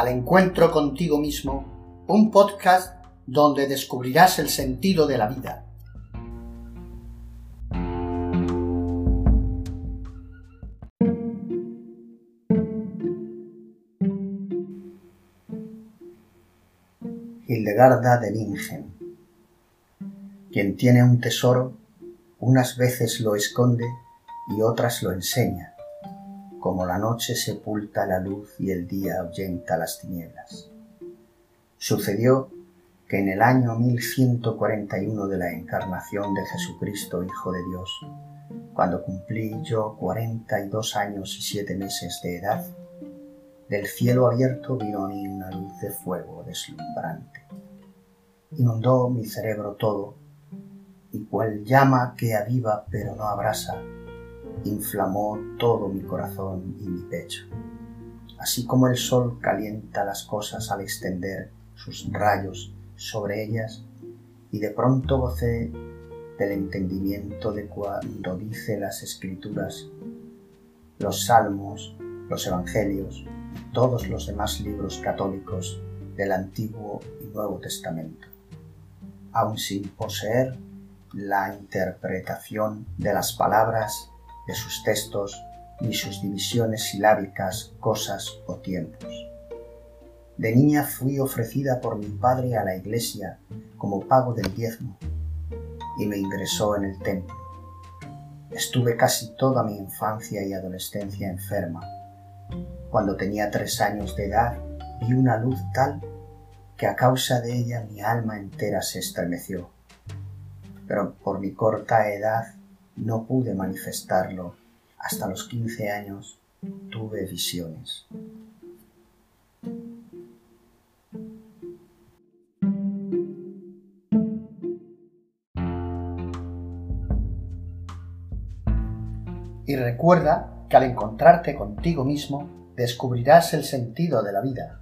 al encuentro contigo mismo, un podcast donde descubrirás el sentido de la vida. Hildegarda de Bingen. Quien tiene un tesoro, unas veces lo esconde y otras lo enseña como la noche sepulta la luz y el día ahuyenta las tinieblas. Sucedió que en el año 1141 de la encarnación de Jesucristo, Hijo de Dios, cuando cumplí yo cuarenta y dos años y siete meses de edad, del cielo abierto vino a mí una luz de fuego deslumbrante. Inundó mi cerebro todo, y cual llama que aviva pero no abrasa, inflamó todo mi corazón y mi pecho. Así como el sol calienta las cosas al extender sus rayos sobre ellas, y de pronto gocé del entendimiento de cuando dice las escrituras, los salmos, los evangelios y todos los demás libros católicos del Antiguo y Nuevo Testamento, aun sin poseer la interpretación de las palabras de sus textos ni sus divisiones silábicas, cosas o tiempos. De niña fui ofrecida por mi padre a la iglesia como pago del diezmo y me ingresó en el templo. Estuve casi toda mi infancia y adolescencia enferma. Cuando tenía tres años de edad vi una luz tal que a causa de ella mi alma entera se estremeció. Pero por mi corta edad no pude manifestarlo. Hasta los 15 años tuve visiones. Y recuerda que al encontrarte contigo mismo descubrirás el sentido de la vida.